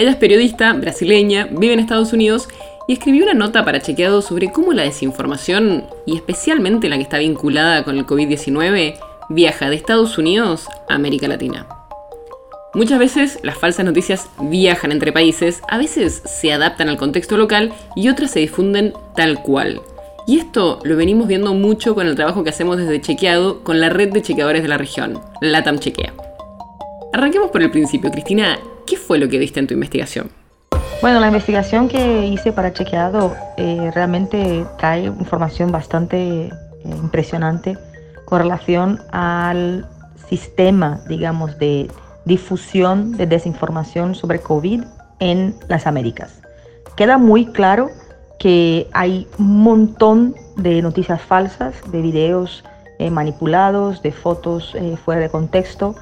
Ella es periodista brasileña, vive en Estados Unidos y escribió una nota para Chequeado sobre cómo la desinformación, y especialmente la que está vinculada con el COVID-19, viaja de Estados Unidos a América Latina. Muchas veces las falsas noticias viajan entre países, a veces se adaptan al contexto local y otras se difunden tal cual. Y esto lo venimos viendo mucho con el trabajo que hacemos desde Chequeado con la red de chequeadores de la región, LATAM Chequea. Arranquemos por el principio, Cristina. ¿Qué fue lo que viste en tu investigación? Bueno, la investigación que hice para Chequeado eh, realmente trae información bastante eh, impresionante con relación al sistema, digamos, de difusión de desinformación sobre COVID en las Américas. Queda muy claro que hay un montón de noticias falsas, de videos eh, manipulados, de fotos fuera de contexto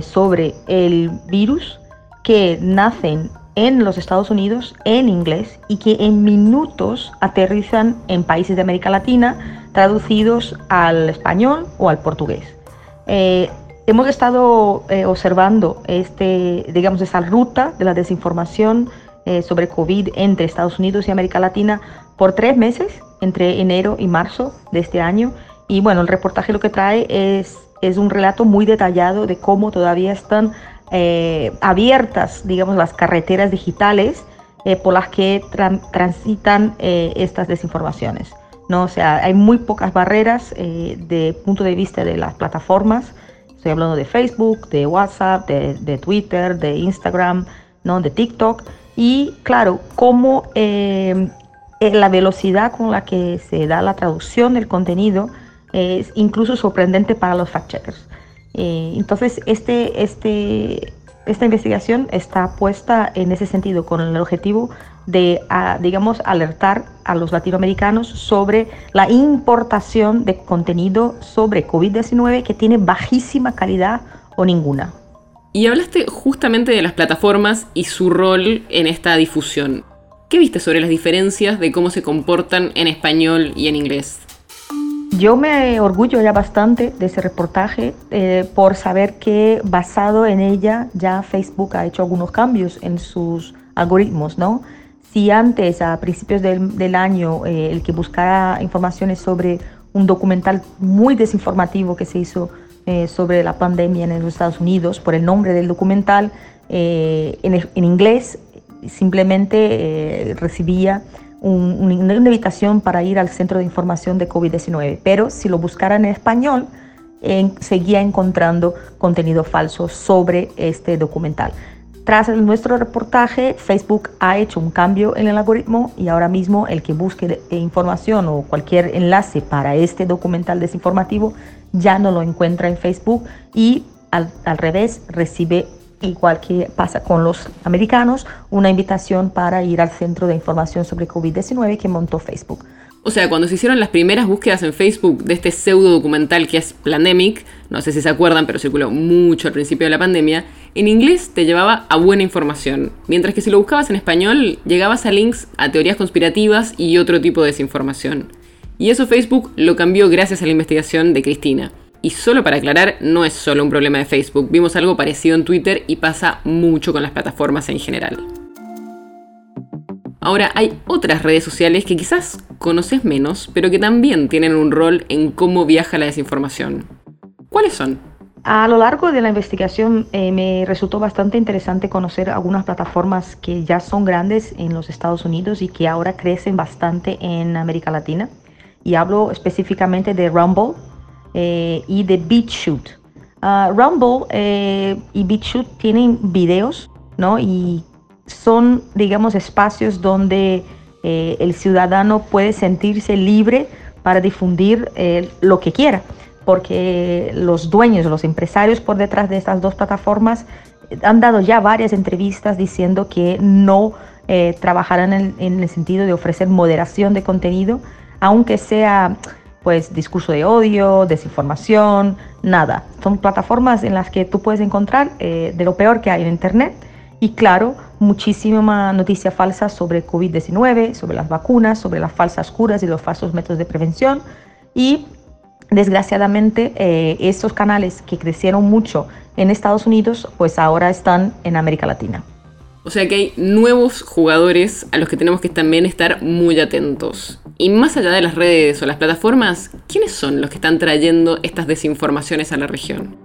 sobre el virus que nacen en los Estados Unidos en inglés y que en minutos aterrizan en países de América Latina traducidos al español o al portugués. Eh, hemos estado eh, observando este, digamos, esa ruta de la desinformación eh, sobre COVID entre Estados Unidos y América Latina por tres meses, entre enero y marzo de este año. Y bueno, el reportaje lo que trae es, es un relato muy detallado de cómo todavía están eh, abiertas, digamos, las carreteras digitales eh, por las que transitan eh, estas desinformaciones. ¿no? O sea, hay muy pocas barreras de punto de vista de las plataformas. Estoy hablando de Facebook, de WhatsApp, de, Twitter, de Instagram, ¿no? de TikTok. Y claro, cómo la velocidad con la que se da la traducción del contenido es incluso sorprendente para los fact-checkers. Eh, entonces, este, este, esta investigación está puesta en ese sentido, con el objetivo de, digamos, alertar a los latinoamericanos sobre la importación de contenido sobre COVID-19 que tiene bajísima calidad o ninguna. Y hablaste justamente de las plataformas y su rol en esta difusión. ¿Qué viste sobre las diferencias de cómo se comportan en español y en inglés? Yo me orgullo ya bastante de ese reportaje eh, por saber que basado en ella ya Facebook ha hecho algunos cambios en sus algoritmos, ¿no? Si antes, a principios del, año, eh, el que buscara informaciones sobre un documental muy desinformativo que se hizo eh, sobre la pandemia en los Estados Unidos, por el nombre del documental, en, en, inglés, simplemente recibía una invitación para ir al centro de información de COVID-19, pero si lo buscaran en español, seguía encontrando contenido falso sobre este documental. Tras nuestro reportaje, Facebook ha hecho un cambio en el algoritmo y ahora mismo el que busque información o cualquier enlace para este documental desinformativo ya no lo encuentra en Facebook y al, al revés recibe igual que pasa con los americanos, una invitación para ir al centro de información sobre COVID-19 que montó Facebook. O sea, cuando se hicieron las primeras búsquedas en Facebook de este pseudo documental que es Plandemic, no sé si se acuerdan, pero circuló mucho al principio de la pandemia, en inglés te llevaba a buena información, mientras que si lo buscabas en español, llegabas a links a teorías conspirativas y otro tipo de desinformación. Y eso Facebook lo cambió gracias a la investigación de Cristina. Y solo para aclarar, no es solo un problema de Facebook, vimos algo parecido en Twitter y pasa mucho con las plataformas en general. Ahora, hay otras redes sociales que quizás conoces menos, pero que también tienen un rol en cómo viaja la desinformación. ¿Cuáles son? A lo largo de la investigación eh, me resultó bastante interesante conocer algunas plataformas que ya son grandes en los Estados Unidos y que ahora crecen bastante en América Latina. Y hablo específicamente de Rumble, eh, y de BitChute. Uh, Rumble eh, y BitChute tienen videos, ¿no? Y son, digamos, espacios donde eh, el ciudadano puede sentirse libre para difundir lo que quiera, porque los dueños, los empresarios por detrás de estas dos plataformas han dado ya varias entrevistas diciendo que no trabajarán en el sentido de ofrecer moderación de contenido, aunque sea pues discurso de odio, desinformación, nada. Son plataformas en las que tú puedes encontrar eh, de lo peor que hay en Internet y claro, muchísima noticia falsa sobre COVID-19, sobre las vacunas, sobre las falsas curas y los falsos métodos de prevención y desgraciadamente eh, estos canales que crecieron mucho en Estados Unidos pues ahora están en América Latina. O sea que hay nuevos jugadores a los que tenemos que también estar muy atentos. Y más allá de las redes o las plataformas, ¿quiénes son los que están trayendo estas desinformaciones a la región?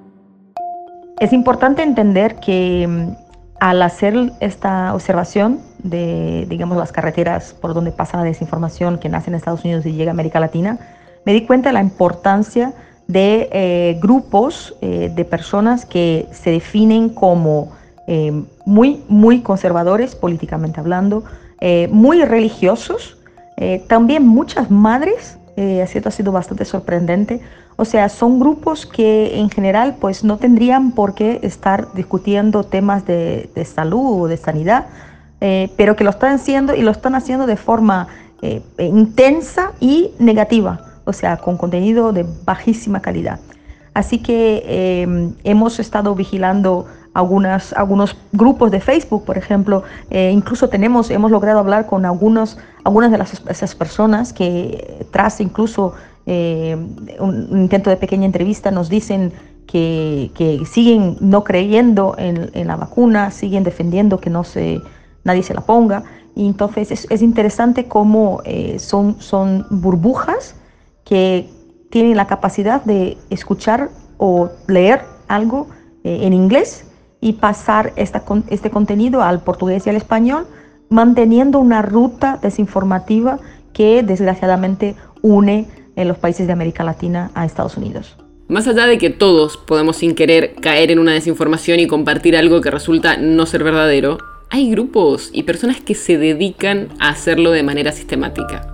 Es importante entender que mm, al hacer esta observación de, digamos, las carreteras por donde pasa la desinformación que nace en Estados Unidos y llega a América Latina, me di cuenta de la importancia de eh, grupos eh, de personas que se definen como eh, muy, muy conservadores políticamente hablando, eh, muy religiosos, eh, también muchas madres, esto ha sido bastante sorprendente, o sea, son grupos que en general pues no tendrían por qué estar discutiendo temas de, de salud o de sanidad, pero que lo están haciendo y lo están haciendo de forma intensa y negativa, o sea, con contenido de bajísima calidad. Así que hemos estado vigilando algunas, algunos grupos de Facebook, por ejemplo. Eh, incluso tenemos, hemos logrado hablar con algunos, algunas de las, esas personas que tras incluso eh, un, intento de pequeña entrevista nos dicen que, que siguen no creyendo en, en, la vacuna, siguen defendiendo que no se, nadie se la ponga. Y entonces es, es interesante cómo eh, son, son burbujas que tienen la capacidad de escuchar o leer algo en inglés y pasar este contenido al portugués y al español, manteniendo una ruta desinformativa que desgraciadamente une en los países de América Latina a Estados Unidos. Más allá de que todos podemos sin querer caer en una desinformación y compartir algo que resulta no ser verdadero, hay grupos y personas que se dedican a hacerlo de manera sistemática.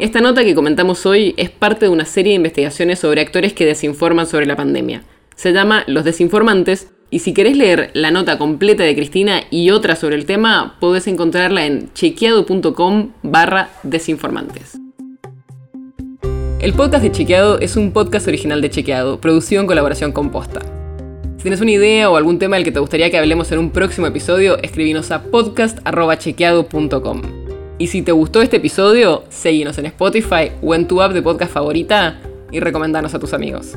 Esta nota que comentamos hoy es parte de una serie de investigaciones sobre actores que desinforman sobre la pandemia. Se llama Los Desinformantes y si querés leer la nota completa de Cristina y otra sobre el tema, podés encontrarla en chequeado.com barra desinformantes. El podcast de Chequeado es un podcast original de Chequeado, producido en colaboración con Posta. Si tienes una idea o algún tema del que te gustaría que hablemos en un próximo episodio, escribinos a podcast.chequeado.com. Y si te gustó este episodio, seguinos en Spotify o en tu app de podcast favorita y recomendanos a tus amigos.